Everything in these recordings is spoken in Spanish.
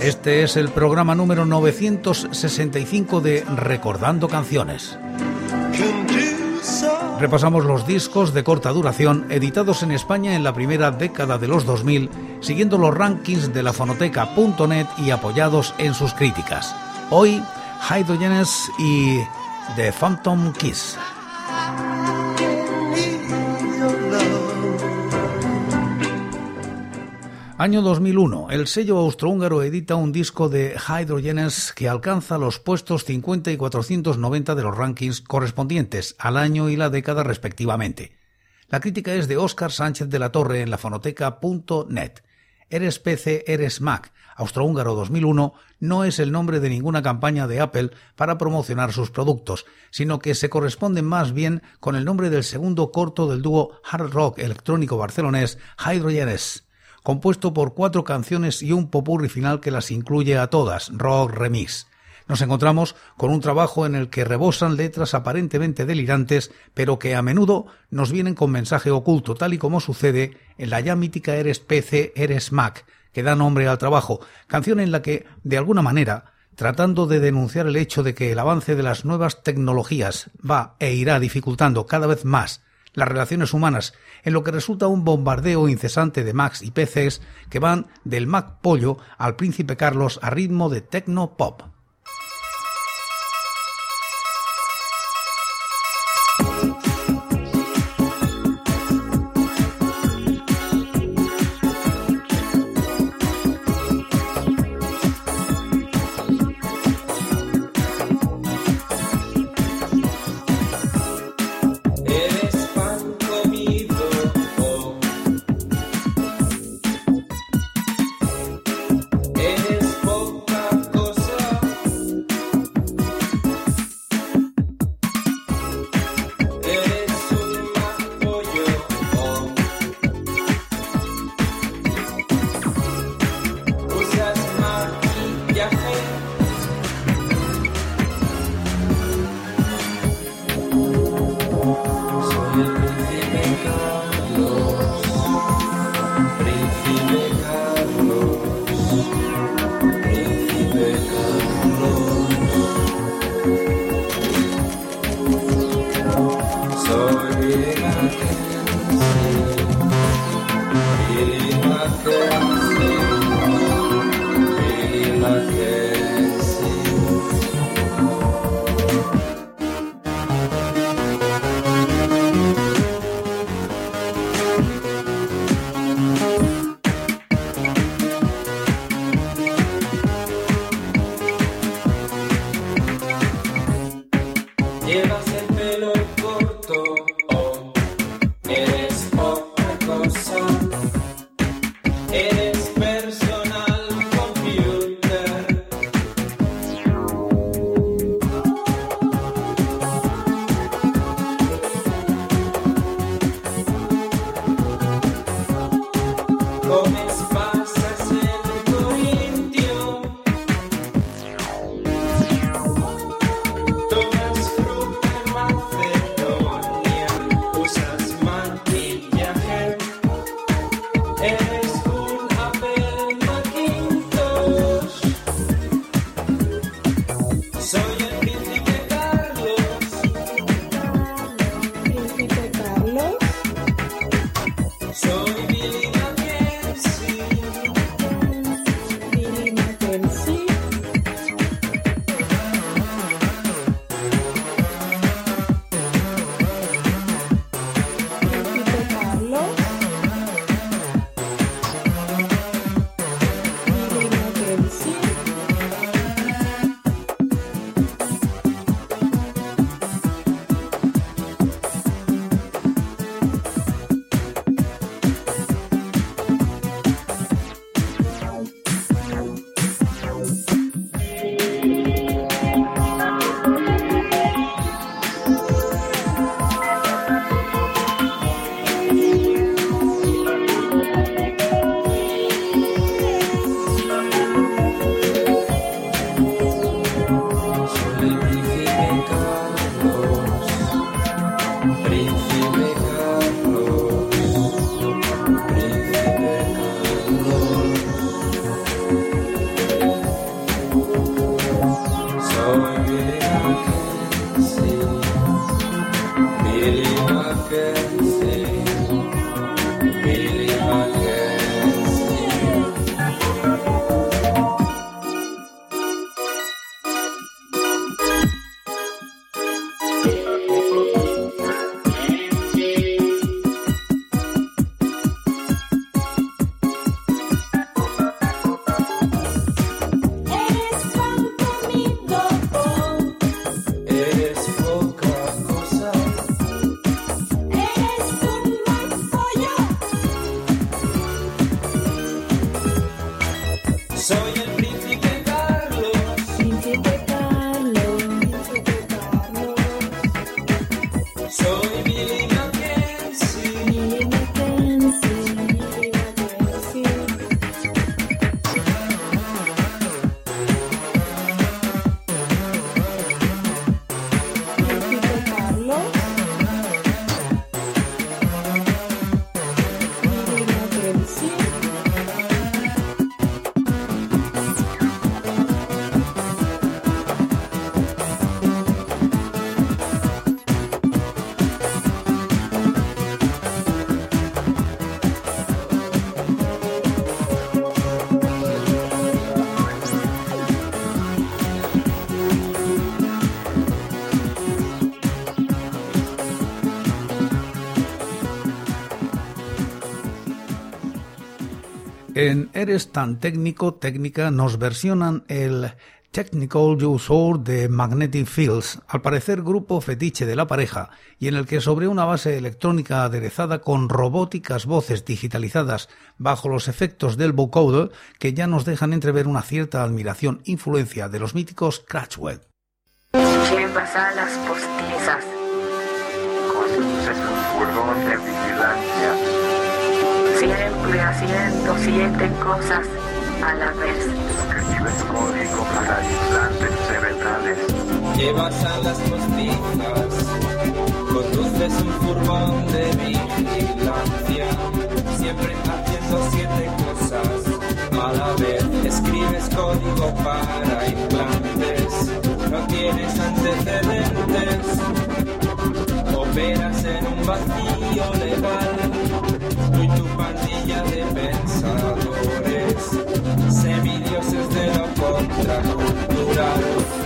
Este es el programa número 965 de Recordando Canciones. Repasamos los discos de corta duración editados en España en la primera década de los 2000, siguiendo los rankings de la fonoteca.net y apoyados en sus críticas. Hoy, Hydrogenes y The Phantom Kiss. Año 2001. El sello austrohúngaro edita un disco de Hydrogenes que alcanza los puestos 50 y 490 de los rankings correspondientes al año y la década respectivamente. La crítica es de Óscar Sánchez de la Torre en la fonoteca.net. Eres PC, eres Mac, austrohúngaro 2001, no es el nombre de ninguna campaña de Apple para promocionar sus productos, sino que se corresponde más bien con el nombre del segundo corto del dúo hard rock electrónico barcelonés Hydrogenes compuesto por cuatro canciones y un popurri final que las incluye a todas, rock remix. Nos encontramos con un trabajo en el que rebosan letras aparentemente delirantes, pero que a menudo nos vienen con mensaje oculto, tal y como sucede en la ya mítica Eres PC, Eres Mac, que da nombre al trabajo, canción en la que, de alguna manera, tratando de denunciar el hecho de que el avance de las nuevas tecnologías va e irá dificultando cada vez más las relaciones humanas, en lo que resulta un bombardeo incesante de Macs y PCs que van del Mac Pollo al Príncipe Carlos a ritmo de techno pop. Maybe I can see, I can. En Eres tan técnico, técnica, nos versionan el Technical User de Magnetic Fields, al parecer grupo fetiche de la pareja, y en el que sobre una base electrónica aderezada con robóticas voces digitalizadas bajo los efectos del vocoder, que ya nos dejan entrever una cierta admiración influencia de los míticos Cratchwell. Postizas. De vigilancia. Siempre haciendo siete cosas a la vez. Escribes código para implantes cerebrales. Llevas a las postizas. Conduces un furgón de vigilancia. Siempre haciendo siete cosas a la vez. Escribes código para implantes. No tienes antecedentes. Operas en un vacío legal. Pandilla de pensadores. Semidioses de lo contracultural.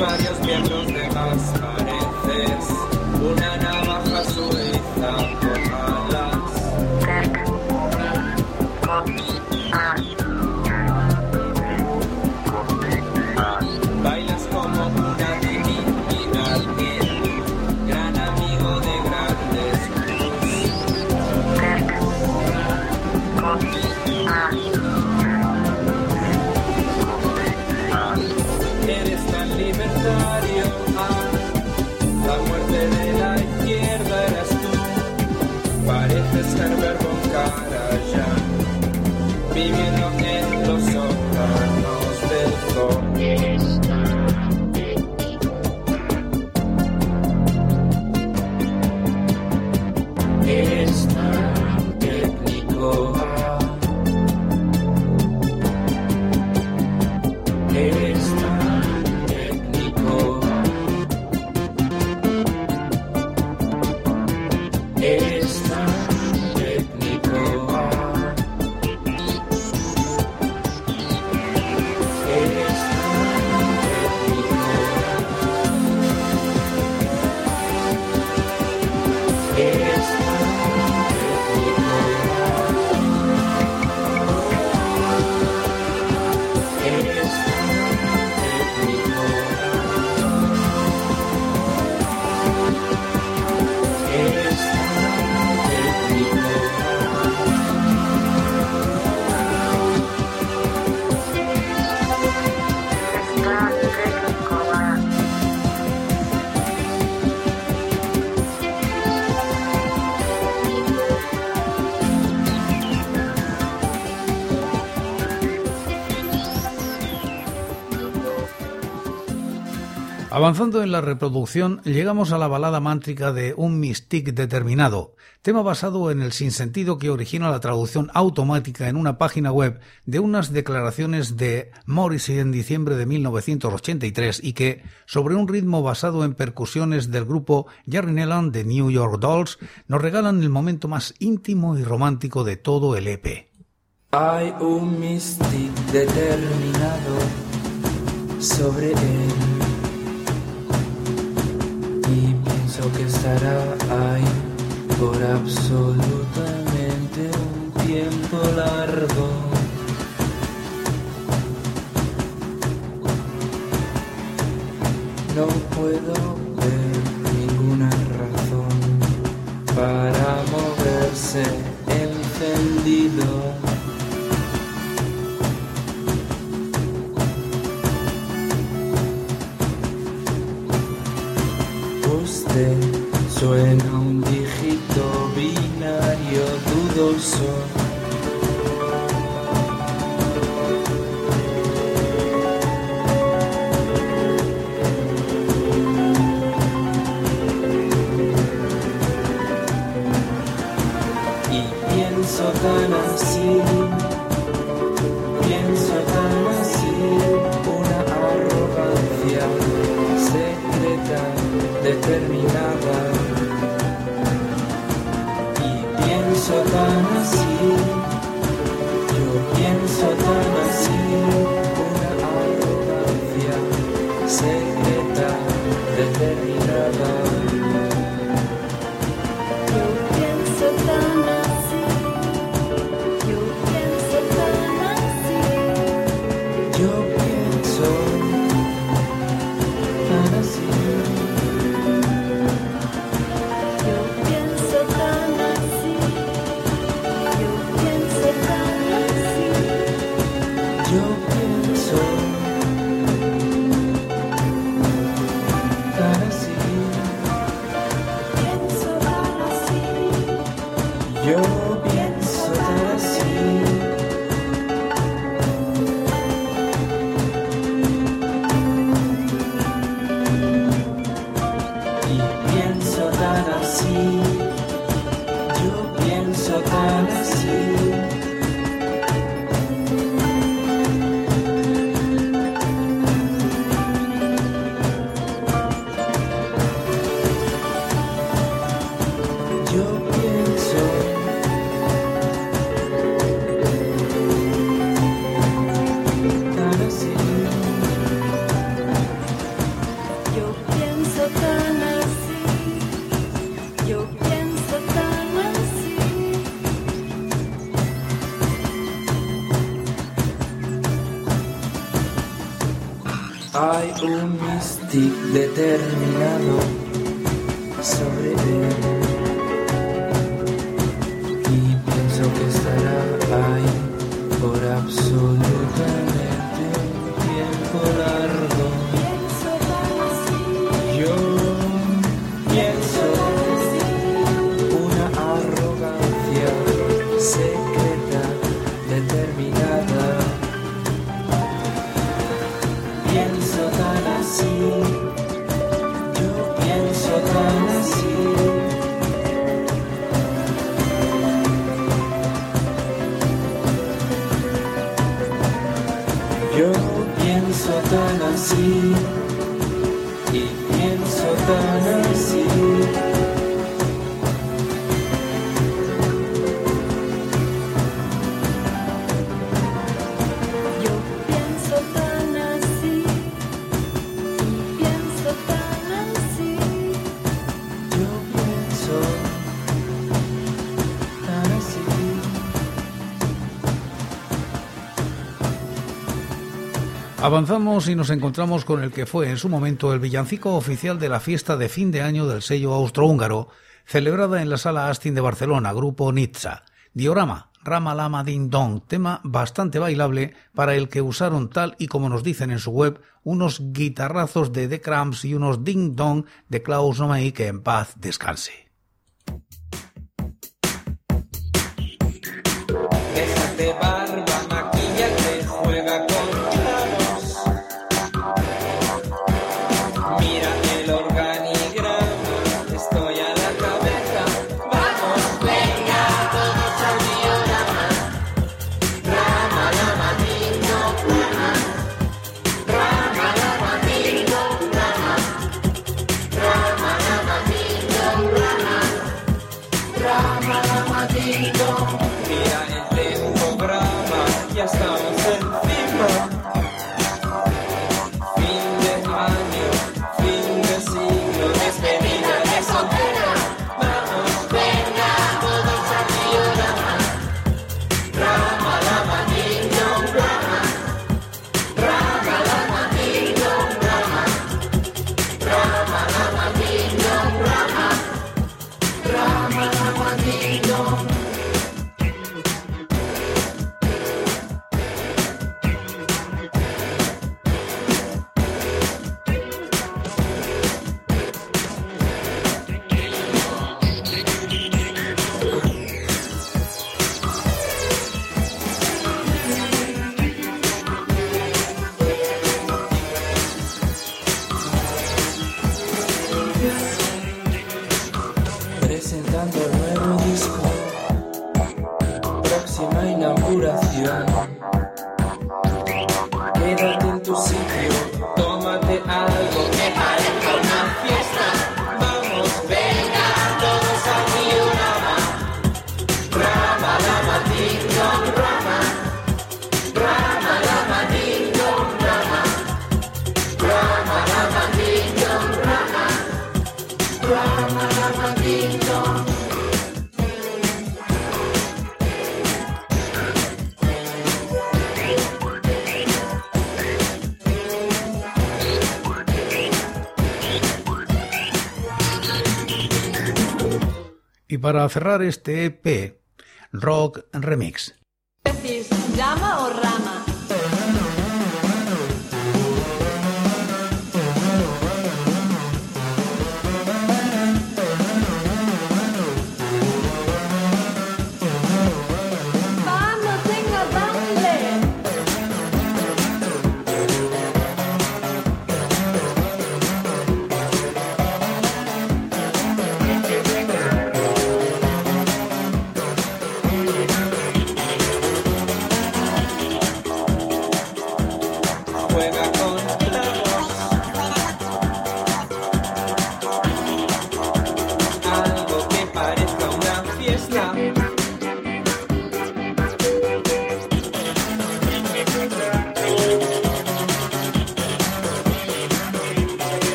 Varios miembros de más pareces. Una navaja suiza Viviendo en Avanzando en la reproducción, llegamos a la balada mántrica de un mystique determinado, tema basado en el sinsentido que origina la traducción automática en una página web de unas declaraciones de Morrissey en diciembre de 1983 y que, sobre un ritmo basado en percusiones del grupo Jerry Nelan de New York Dolls, nos regalan el momento más íntimo y romántico de todo el EP. Hay un mystic determinado sobre él y pienso que estará ahí por absolutamente un tiempo largo. No puedo ver ninguna razón para moverse encendido. tic determinado. Avanzamos y nos encontramos con el que fue en su momento el villancico oficial de la fiesta de fin de año del sello austrohúngaro, celebrada en la sala Astin de Barcelona, grupo Nizza. Diorama, Rama Lama Ding Dong, tema bastante bailable para el que usaron tal y como nos dicen en su web, unos guitarrazos de The Cramps y unos Ding Dong de Klaus Nomaí que en paz descanse. with para cerrar este EP, Rock Remix.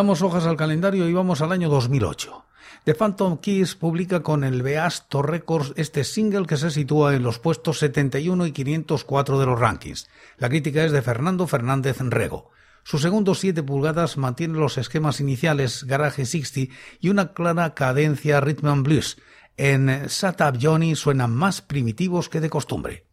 Quitamos hojas al calendario y vamos al año 2008. The Phantom Keys publica con el Beasto Records este single que se sitúa en los puestos 71 y 504 de los rankings. La crítica es de Fernando Fernández Rego. Su segundo 7 pulgadas mantiene los esquemas iniciales Garage 60 y una clara cadencia rhythm and blues. En Sat Up Johnny suenan más primitivos que de costumbre.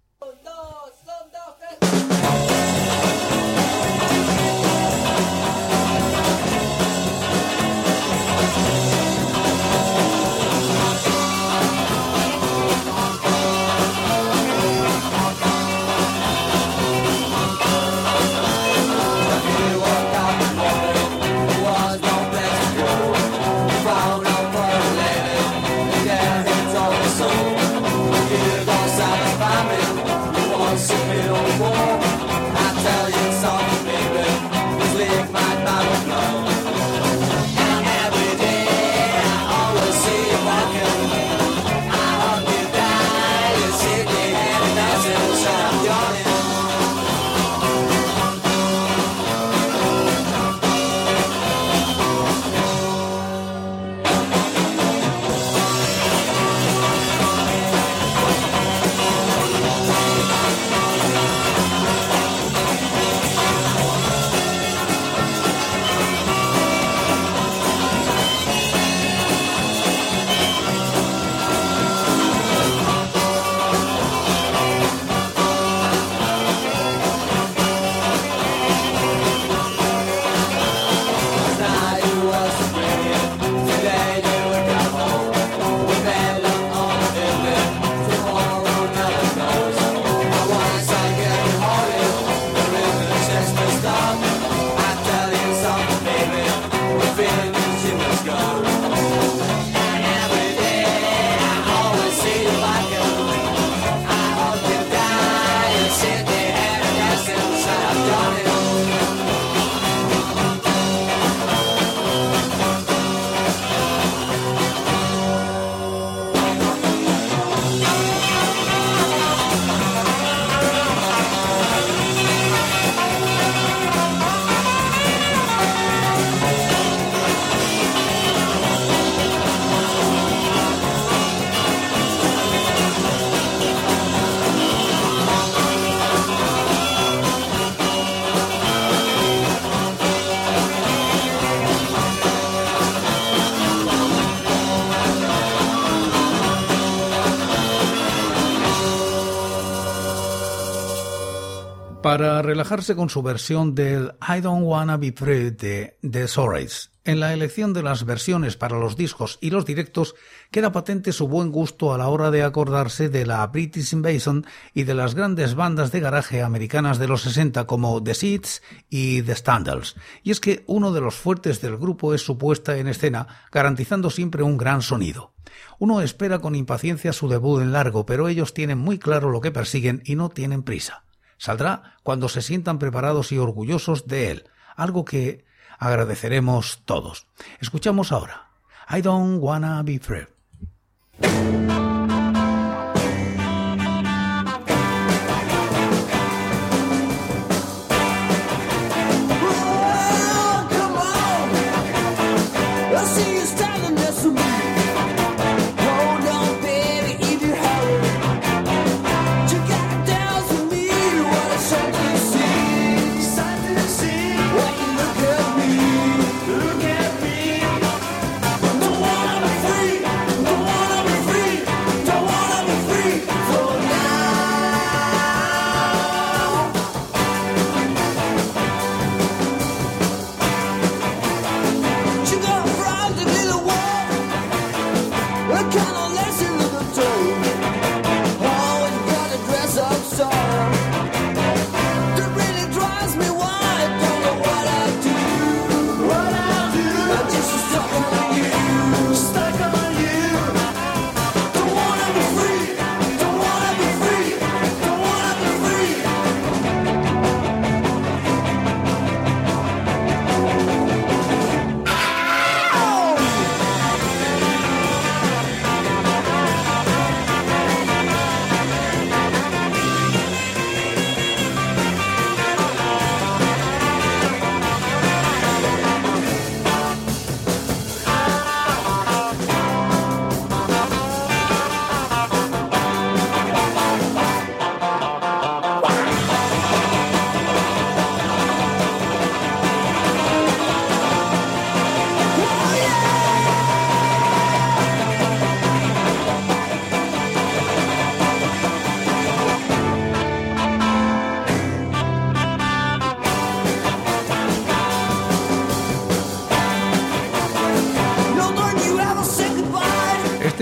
Relajarse con su versión del I Don't Wanna Be Free de The Sorrows. En la elección de las versiones para los discos y los directos queda patente su buen gusto a la hora de acordarse de la British Invasion y de las grandes bandas de garaje americanas de los 60 como The Seeds y The Standards. Y es que uno de los fuertes del grupo es su puesta en escena, garantizando siempre un gran sonido. Uno espera con impaciencia su debut en largo, pero ellos tienen muy claro lo que persiguen y no tienen prisa. Saldrá cuando se sientan preparados y orgullosos de él, algo que agradeceremos todos. Escuchamos ahora. I don't wanna be free.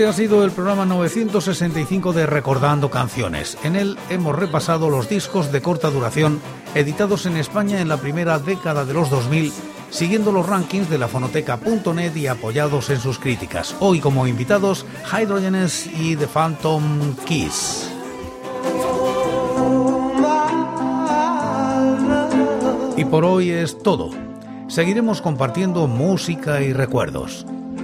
Este ha sido el programa 965 de Recordando Canciones. En él hemos repasado los discos de corta duración editados en España en la primera década de los 2000, siguiendo los rankings de la fonoteca.net y apoyados en sus críticas. Hoy como invitados, Hydrogenes y The Phantom Kiss. Y por hoy es todo. Seguiremos compartiendo música y recuerdos,